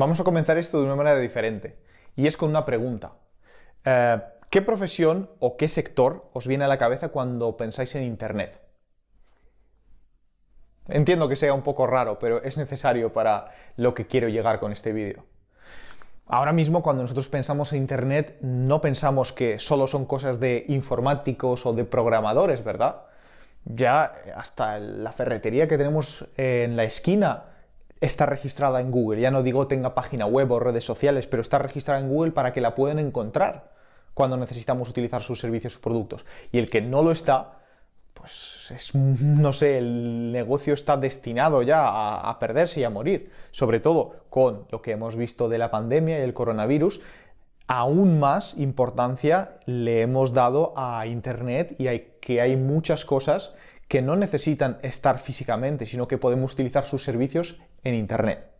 Vamos a comenzar esto de una manera diferente, y es con una pregunta. Eh, ¿Qué profesión o qué sector os viene a la cabeza cuando pensáis en Internet? Entiendo que sea un poco raro, pero es necesario para lo que quiero llegar con este vídeo. Ahora mismo cuando nosotros pensamos en Internet no pensamos que solo son cosas de informáticos o de programadores, ¿verdad? Ya hasta la ferretería que tenemos en la esquina está registrada en Google. Ya no digo tenga página web o redes sociales, pero está registrada en Google para que la puedan encontrar cuando necesitamos utilizar sus servicios o productos. Y el que no lo está, pues es, no sé, el negocio está destinado ya a, perderse y a morir. Sobre todo con lo que hemos visto de la pandemia y el coronavirus, aún más importancia le hemos dado a Internet y hay, que hay muchas cosas que no necesitan estar físicamente, sino que podemos utilizar sus servicios en Internet.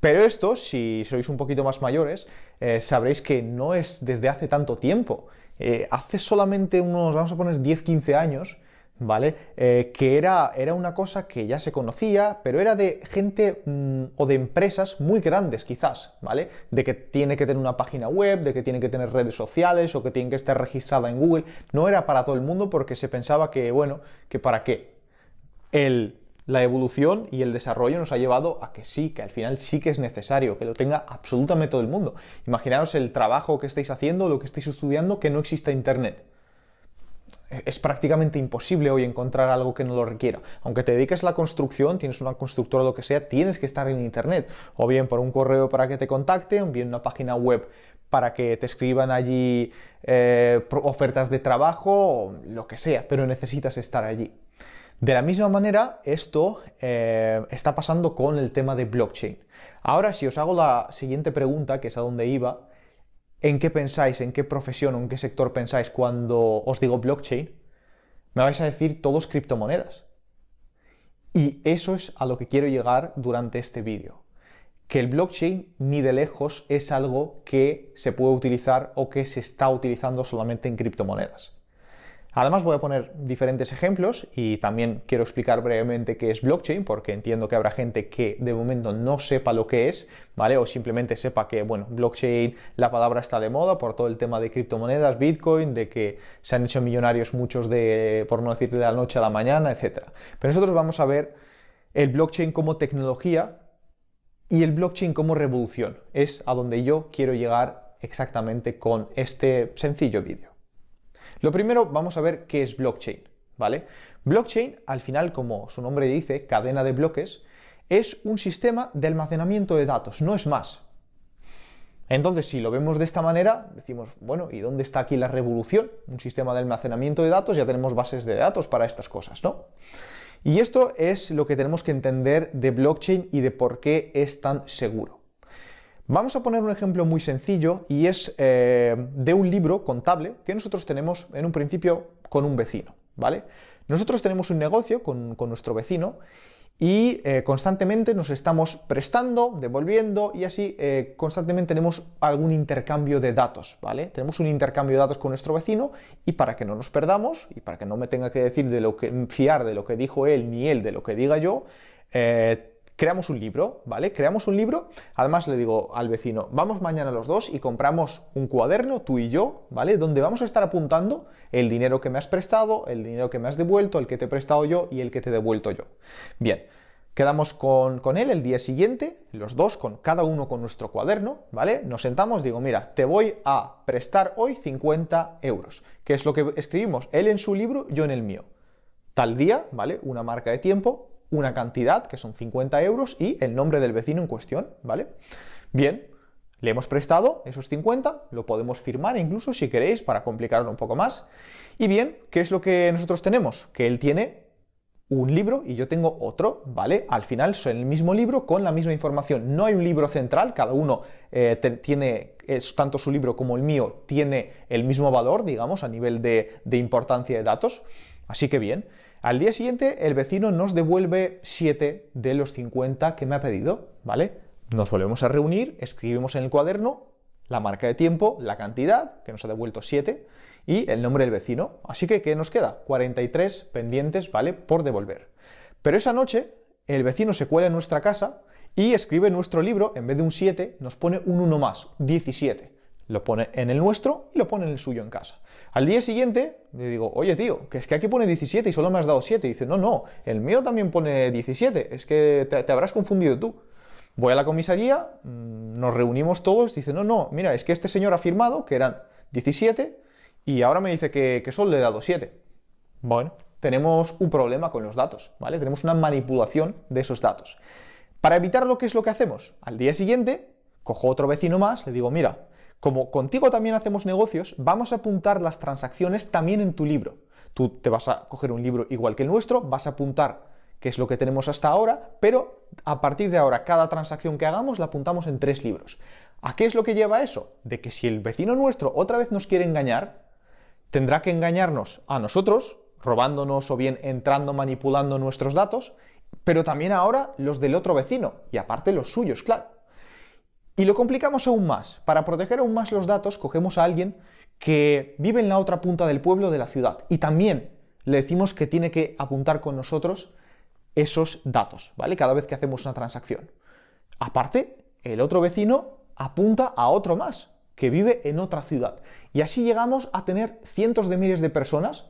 Pero esto, si sois un poquito más mayores, eh, sabréis que no es desde hace tanto tiempo. Eh, hace solamente unos, vamos a poner 10-15 años, ¿vale? Eh, que era, era, una cosa que ya se conocía, pero era de gente mmm, o de empresas muy grandes quizás, ¿vale? De que tiene que tener una página web, de que tiene que tener redes sociales o que tiene que estar registrada en Google. No era para todo el mundo porque se pensaba que, bueno, que para qué. El la evolución y el desarrollo nos ha llevado a que sí, que al final sí que es necesario, que lo tenga absolutamente todo el mundo. Imaginaos el trabajo que estáis haciendo, lo que estáis estudiando, que no exista Internet. Es prácticamente imposible hoy encontrar algo que no lo requiera. Aunque te dediques a la construcción, tienes una constructora o lo que sea, tienes que estar en Internet. O bien por un correo para que te contacten, o bien una página web para que te escriban allí eh, ofertas de trabajo, o lo que sea, pero necesitas estar allí. De la misma manera, esto eh, está pasando con el tema de blockchain. Ahora, si os hago la siguiente pregunta, que es a dónde iba, ¿en qué pensáis, en qué profesión o en qué sector pensáis cuando os digo blockchain? Me vais a decir todos criptomonedas. Y eso es a lo que quiero llegar durante este vídeo. Que el blockchain ni de lejos es algo que se puede utilizar o que se está utilizando solamente en criptomonedas. Además voy a poner diferentes ejemplos y también quiero explicar brevemente qué es blockchain porque entiendo que habrá gente que de momento no sepa lo que es, ¿vale? O simplemente sepa que, bueno, blockchain, la palabra está de moda por todo el tema de criptomonedas, Bitcoin, de que se han hecho millonarios muchos de, por no decir de la noche a la mañana, etc. Pero nosotros vamos a ver el blockchain como tecnología y el blockchain como revolución. Es a donde yo quiero llegar exactamente con este sencillo vídeo. Lo primero, vamos a ver qué es blockchain, ¿vale? Blockchain, al final, como su nombre dice, cadena de bloques, es un sistema de almacenamiento de datos, no es más. Entonces, si lo vemos de esta manera, decimos, bueno, ¿y dónde está aquí la revolución? Un sistema de almacenamiento de datos, ya tenemos bases de datos para estas cosas, ¿no? Y esto es lo que tenemos que entender de blockchain y de por qué es tan seguro. Vamos a poner un ejemplo muy sencillo y es eh, de un libro contable que nosotros tenemos en un principio con un vecino, ¿vale? Nosotros tenemos un negocio con, nuestro vecino y eh, constantemente nos estamos prestando, devolviendo y así eh, constantemente tenemos algún intercambio de datos, ¿vale? Tenemos un intercambio de datos con nuestro vecino y para que no nos perdamos y para que no me tenga que decir de lo que fiar de lo que dijo él ni él de lo que diga yo, creamos un libro, ¿vale? Creamos un libro, además le digo al vecino, vamos mañana los dos y compramos un cuaderno, tú y yo, ¿vale? Donde vamos a estar apuntando el dinero que me has prestado, el dinero que me has devuelto, el que te he prestado yo y el que te he devuelto yo. Bien, quedamos con, con él el día siguiente, los dos, con cada uno con nuestro cuaderno, ¿vale? Nos sentamos, digo, mira, te voy a prestar hoy 50 euros, que es lo que escribimos, él en su libro, yo en el mío. Tal día, ¿vale? Una marca de tiempo, una cantidad, que son 50 euros, y el nombre del vecino en cuestión, ¿vale? Bien, le hemos prestado esos 50, lo podemos firmar incluso si queréis para complicarlo un poco más. Y bien, ¿qué es lo que nosotros tenemos? Que él tiene un libro y yo tengo otro, ¿vale? Al final son el mismo libro con la misma información. No hay un libro central, cada uno eh, tiene, es, tanto su libro como el mío, tiene el mismo valor, digamos, a nivel de, de importancia de datos. Así que bien. Al día siguiente, el vecino nos devuelve 7 de los 50 que me ha pedido, ¿vale? Nos volvemos a reunir, escribimos en el cuaderno la marca de tiempo, la cantidad, que nos ha devuelto 7, y el nombre del vecino. Así que, ¿qué nos queda? 43 pendientes, ¿vale? Por devolver. Pero esa noche, el vecino se cuela en nuestra casa Y escribe nuestro libro, en vez de un 7, nos pone un 1 más, 17. Lo pone en el nuestro y lo pone en el suyo en casa. Al día siguiente le digo, oye tío, que es que aquí pone 17 y solo me has dado 7. Y dice, no, no, el mío también pone 17, es que te, habrás confundido tú. Voy a la comisaría, mm, nos reunimos todos, dice, no, no, mira, es que este señor ha firmado que eran 17 y ahora me dice que, que solo le he dado 7. Bueno, tenemos un problema con los datos, ¿vale? Tenemos una manipulación de esos datos. Para evitarlo, ¿qué es lo que hacemos? Al día siguiente, cojo otro vecino más, le digo, mira, como contigo también hacemos negocios, vamos a apuntar las transacciones también en tu libro. Tú te vas a coger un libro igual que el nuestro, vas a apuntar qué es lo que tenemos hasta ahora, pero a partir de ahora cada transacción que hagamos la apuntamos en tres libros. ¿A qué es lo que lleva eso? De que si el vecino nuestro otra vez nos quiere engañar, tendrá que engañarnos a nosotros, robándonos o bien entrando manipulando nuestros datos, pero también ahora los del otro vecino y aparte los suyos, claro. Y lo complicamos aún más. Para proteger aún más los datos, cogemos a alguien que vive en la otra punta del pueblo de la ciudad y también le decimos que tiene que apuntar con nosotros esos datos, ¿vale? Cada vez que hacemos una transacción. Aparte, el otro vecino apunta a otro más que vive en otra ciudad. Y así llegamos a tener cientos de miles de personas,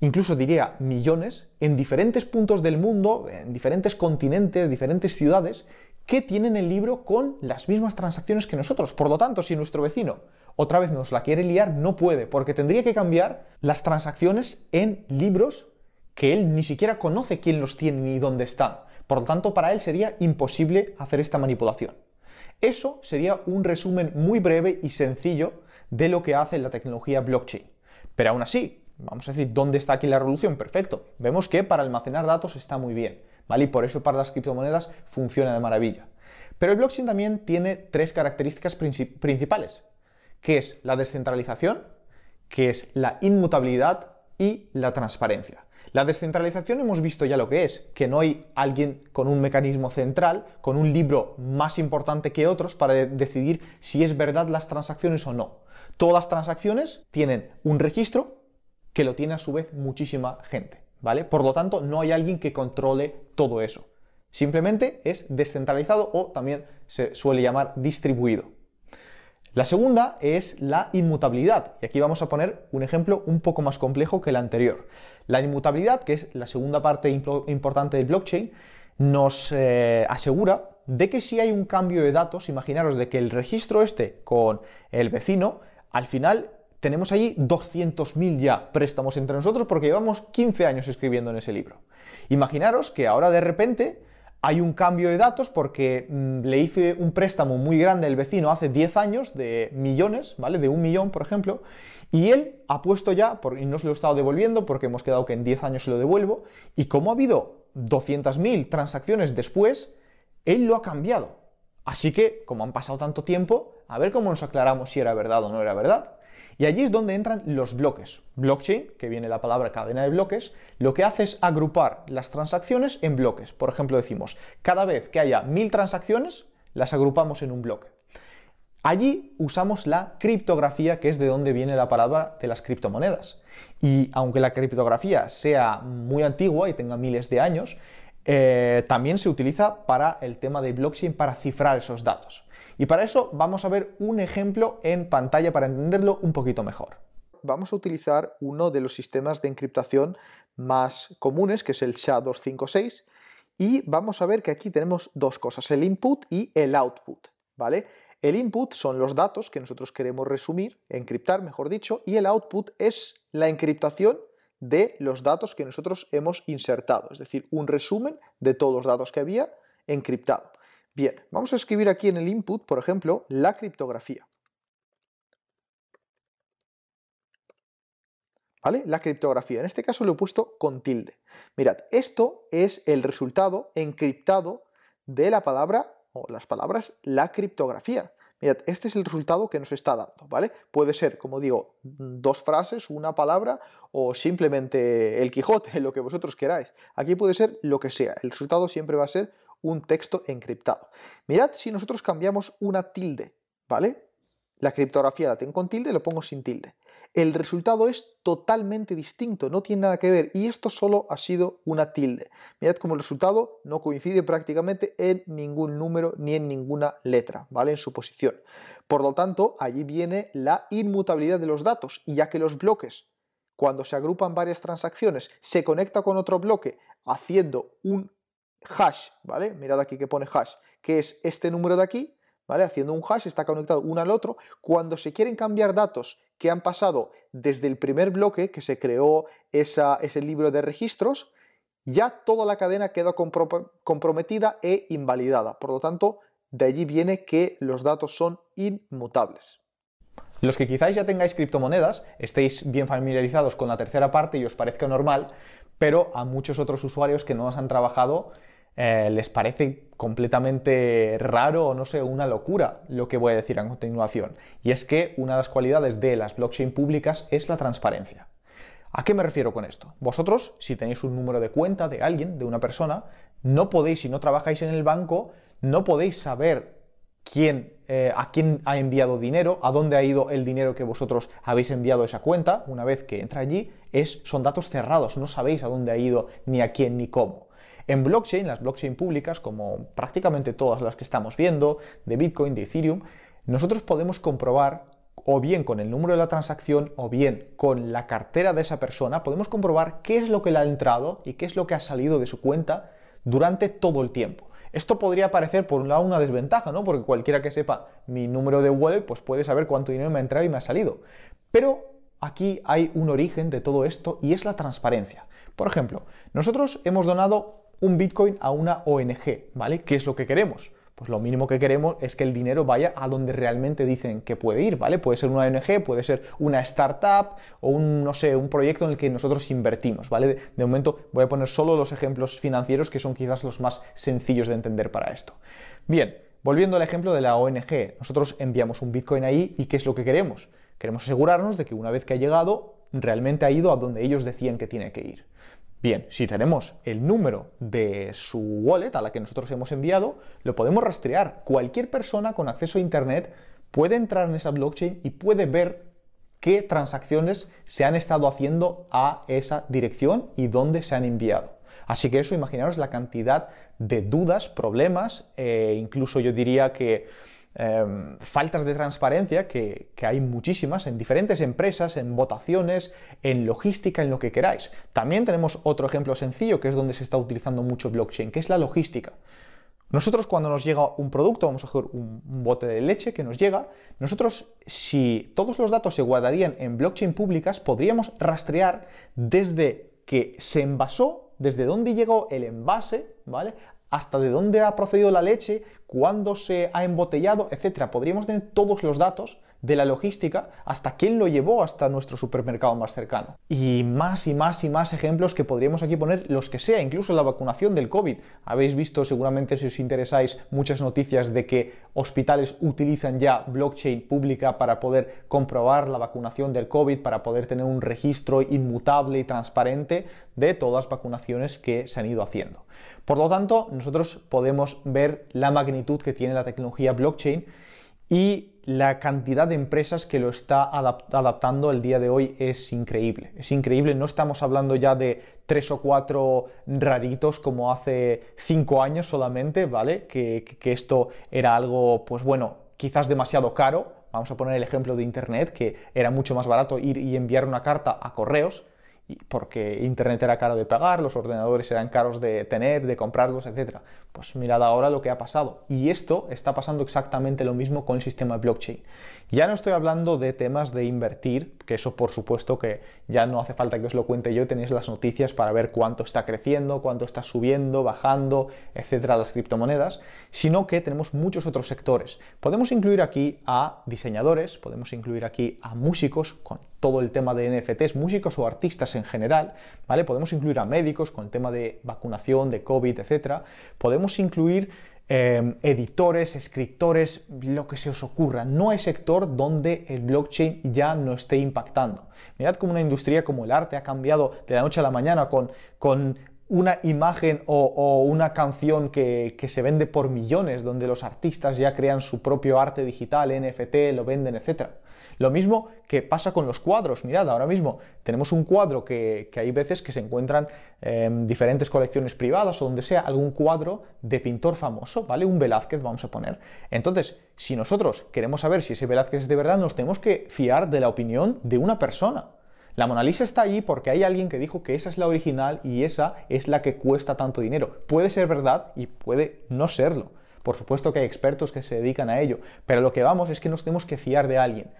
incluso diría millones, en diferentes puntos del mundo, en diferentes continentes, diferentes ciudades, que tienen el libro con las mismas transacciones que nosotros. Por lo tanto, si nuestro vecino otra vez nos la quiere liar, no puede, porque tendría que cambiar las transacciones en libros que él ni siquiera conoce quién los tiene ni dónde están. Por lo tanto, para él sería imposible hacer esta manipulación. Eso sería un resumen muy breve y sencillo de lo que hace la tecnología blockchain. Pero aún así, vamos a decir, ¿dónde está aquí la revolución? Perfecto. Vemos que para almacenar datos está muy bien. Y por eso para las criptomonedas funciona de maravilla. Pero el blockchain también tiene tres características principales, que es la descentralización, que es la inmutabilidad y la transparencia. La descentralización hemos visto ya lo que es, que no hay alguien con un mecanismo central, con un libro más importante que otros para decidir si es verdad las transacciones o no. Todas las transacciones tienen un registro que lo tiene a su vez muchísima gente. Por lo tanto, no hay alguien que controle todo eso. Simplemente es descentralizado o también se suele llamar distribuido. La segunda es la inmutabilidad, y aquí vamos a poner un ejemplo un poco más complejo que el anterior. La inmutabilidad, que es la segunda parte importante del blockchain, nos eh, asegura de que si hay un cambio de datos, imaginaros de que el registro este con el vecino, al final tenemos allí 200.000 ya préstamos entre nosotros porque llevamos 15 años escribiendo en ese libro. Imaginaros que ahora de repente hay un cambio de datos porque mm, le hice un préstamo muy grande al vecino hace 10 años de millones, ¿vale? De un millón, por ejemplo, y él ha puesto ya, y no se lo he estado devolviendo porque hemos quedado que en 10 años se lo devuelvo, y como ha habido 200.000 transacciones después, él lo ha cambiado. Así que, como han pasado tanto tiempo, a ver cómo nos aclaramos si era verdad o no era verdad. Y allí es donde entran los bloques. Blockchain, que viene la palabra cadena de bloques, lo que hace es agrupar las transacciones en bloques. Por ejemplo, decimos, cada vez que haya mil transacciones, las agrupamos en un bloque. Allí usamos la criptografía, que es de donde viene la palabra de las criptomonedas. Y aunque la criptografía sea muy antigua y tenga miles de años, eh, también se utiliza para el tema de blockchain para cifrar esos datos. Y para eso vamos a ver un ejemplo en pantalla para entenderlo un poquito mejor. Vamos a utilizar uno de los sistemas de encriptación más comunes, que es el SHA-256, y vamos a ver que aquí tenemos dos cosas, el input y el output, ¿vale? El input son los datos que nosotros queremos resumir, encriptar, mejor dicho, y el output es la encriptación de los datos que nosotros hemos insertado, es decir, un resumen de todos los datos que había encriptado. Bien, vamos a escribir aquí en el input, por ejemplo, la criptografía. ¿Vale? La criptografía. En este caso lo he puesto con tilde. Mirad, esto es el resultado encriptado de la palabra o las palabras la criptografía. Mirad, este es el resultado que nos está dando, ¿vale? Puede ser, como digo, dos frases, una palabra o simplemente el Quijote, lo que vosotros queráis. Aquí puede ser lo que sea. El resultado siempre va a ser un texto encriptado. Mirad si nosotros cambiamos una tilde, ¿vale? La criptografía la tengo con tilde, lo pongo sin tilde. el resultado es totalmente distinto, no tiene nada que ver y esto solo ha sido una tilde. Mirad cómo el resultado no coincide prácticamente en ningún número ni en ninguna letra, ¿vale? En su posición. Por lo tanto, allí viene la inmutabilidad de los datos y ya que los bloques cuando se agrupan varias transacciones, se conecta con otro bloque haciendo un hash, ¿vale? Mirad aquí que pone hash, que es este número de aquí, ¿vale? Haciendo un hash, está conectado uno al otro. Cuando se quieren cambiar datos que han pasado desde el primer bloque que se creó ese libro de registros, ya toda la cadena queda comprometida e invalidada. Por lo tanto, de allí viene que los datos son inmutables. Los que quizás ya tengáis criptomonedas, estéis bien familiarizados con la tercera parte y os parezca normal, pero a muchos otros usuarios que no nos han trabajado eh, les parece completamente raro o no sé, una locura lo que voy a decir a continuación. Y es que una de las cualidades de las blockchain públicas es la transparencia. ¿A qué me refiero con esto? Vosotros, si tenéis un número de cuenta de alguien, de una persona, no podéis, si no trabajáis en el banco, no podéis saber quién, eh, a quién ha enviado dinero, a dónde ha ido el dinero que vosotros habéis enviado a esa cuenta, una vez que entra allí, son datos cerrados, no sabéis a dónde ha ido, ni a quién, ni cómo. En blockchain, las blockchain públicas, como prácticamente todas las que estamos viendo, de Bitcoin, de Ethereum, nosotros podemos comprobar o bien con el número de la transacción o bien con la cartera de esa persona, podemos comprobar qué es lo que le ha entrado y qué es lo que ha salido de su cuenta durante todo el tiempo. Esto podría parecer por un lado una desventaja, ¿no? Porque cualquiera que sepa mi número de wallet, pues puede saber cuánto dinero me ha entrado y me ha salido. Pero aquí hay un origen de todo esto y es la transparencia. Por ejemplo, nosotros hemos donado un Bitcoin a una ONG, ¿vale? ¿Qué es lo que queremos? Pues lo mínimo que queremos es que el dinero vaya a donde realmente dicen que puede ir, ¿vale? Puede ser una ONG, puede ser una startup o un, no sé, un proyecto en el que nosotros invertimos, ¿vale? De, momento voy a poner solo los ejemplos financieros que son quizás los más sencillos de entender para esto. Bien, volviendo al ejemplo de la ONG, nosotros enviamos un Bitcoin ahí y ¿qué es lo que queremos? Queremos asegurarnos de que una vez que ha llegado, realmente ha ido a donde ellos decían que tiene que ir. Bien, si tenemos el número de su wallet a la que nosotros hemos enviado, lo podemos rastrear. Cualquier persona con acceso a Internet puede entrar en esa blockchain y puede ver qué transacciones se han estado haciendo a esa dirección y dónde se han enviado. Así que eso, imaginaros la cantidad de dudas, problemas, e incluso yo diría que Em, faltas de transparencia que, hay muchísimas en diferentes empresas, en votaciones, en logística, en lo que queráis. También tenemos otro ejemplo sencillo que es donde se está utilizando mucho blockchain, que es la logística. Nosotros cuando nos llega un producto, vamos a coger un, un, bote de leche que nos llega, nosotros si todos los datos se guardarían en blockchain públicas, podríamos rastrear desde que se envasó, desde dónde llegó el envase, ¿vale? Hasta de dónde ha procedido la leche, cuándo se ha embotellado, etcétera. Podríamos tener todos los datos de la logística hasta quién lo llevó hasta nuestro supermercado más cercano. Y más y más y más ejemplos que podríamos aquí poner los que sea, incluso la vacunación del COVID. Habéis visto seguramente si os interesáis muchas noticias de que hospitales utilizan ya blockchain pública para poder comprobar la vacunación del COVID, para poder tener un registro inmutable y transparente de todas las vacunaciones que se han ido haciendo. Por lo tanto, nosotros podemos ver la magnitud que tiene la tecnología blockchain y la cantidad de empresas que lo está adaptando el día de hoy es increíble. Es increíble, no estamos hablando ya de tres o cuatro raritos como hace cinco años solamente, ¿vale? Que, que esto era algo, pues bueno, quizás demasiado caro. Vamos a poner el ejemplo de Internet, que era mucho más barato ir y enviar una carta a correos porque Internet era caro de pagar, los ordenadores eran caros de tener, de comprarlos, etc. Pues mirad ahora lo que ha pasado. Y esto está pasando exactamente lo mismo con el sistema blockchain. Ya no estoy hablando de temas de invertir, que eso por supuesto que ya no hace falta que os lo cuente yo, tenéis las noticias para ver cuánto está creciendo, cuánto está subiendo, bajando, etcétera, las criptomonedas, sino que tenemos muchos otros sectores. Podemos incluir aquí a diseñadores, podemos incluir aquí a músicos con todo el tema de NFTs, músicos o artistas en general, ¿vale? Podemos incluir a médicos con el tema de vacunación, de COVID, etcétera. Podemos incluir em, editores, escritores, lo que se os ocurra. No hay sector donde el blockchain ya no esté impactando. Mirad cómo una industria como el arte ha cambiado de la noche a la mañana con, con una imagen o, una canción que, se vende por millones, donde los artistas ya crean su propio arte digital, NFT, lo venden, etc. Lo mismo que pasa con los cuadros. Mirad, ahora mismo tenemos un cuadro que, hay veces que se encuentran en diferentes colecciones privadas o donde sea algún cuadro de pintor famoso, ¿vale? Un Velázquez, vamos a poner. Entonces, si nosotros queremos saber si ese Velázquez es de verdad, nos tenemos que fiar de la opinión de una persona. La Mona Lisa está allí porque hay alguien que dijo que esa es la original y esa es la que cuesta tanto dinero. Puede ser verdad y puede no serlo. Por supuesto que hay expertos que se dedican a ello, pero lo que vamos es que nos tenemos que fiar de alguien.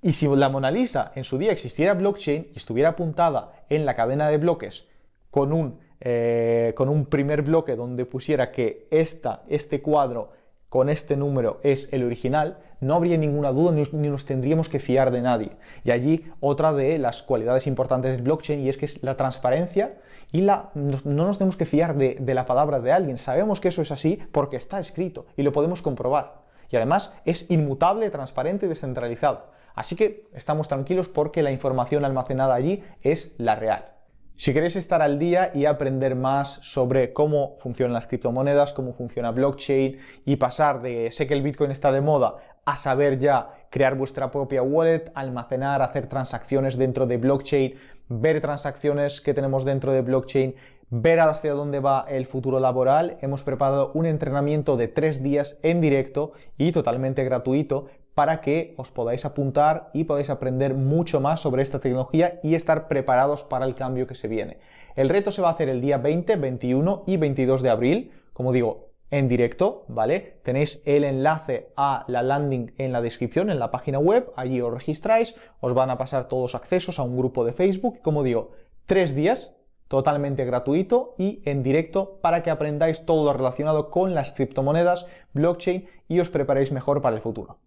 Y si la Mona Lisa en su día existiera blockchain y estuviera apuntada en la cadena de bloques con un, eh, con un primer bloque donde pusiera que esta, este cuadro con este número es el original, no habría ninguna duda ni, nos tendríamos que fiar de nadie. Y allí otra de las cualidades importantes del blockchain y es que es la transparencia y la, no, nos tenemos que fiar de, de la palabra de alguien. Sabemos que eso es así porque está escrito y lo podemos comprobar. Y además es inmutable, transparente y descentralizado. Así que estamos tranquilos porque la información almacenada allí es la real. Si queréis estar al día y aprender más sobre cómo funcionan las criptomonedas, cómo funciona blockchain y pasar de sé que el Bitcoin está de moda a saber ya crear vuestra propia wallet, almacenar, hacer transacciones dentro de blockchain, ver transacciones que tenemos dentro de blockchain, ver hacia dónde va el futuro laboral, hemos preparado un entrenamiento de tres días en directo y totalmente gratuito para que os podáis apuntar y podáis aprender mucho más sobre esta tecnología y estar preparados para el cambio que se viene. El reto se va a hacer el día 20, 21 y 22 de abril, como digo, en directo, ¿vale? Tenéis el enlace a la landing en la descripción, en la página web, allí os registráis, os van a pasar todos accesos a un grupo de Facebook, como digo, tres días totalmente gratuito y en directo para que aprendáis todo lo relacionado con las criptomonedas, blockchain y os preparéis mejor para el futuro.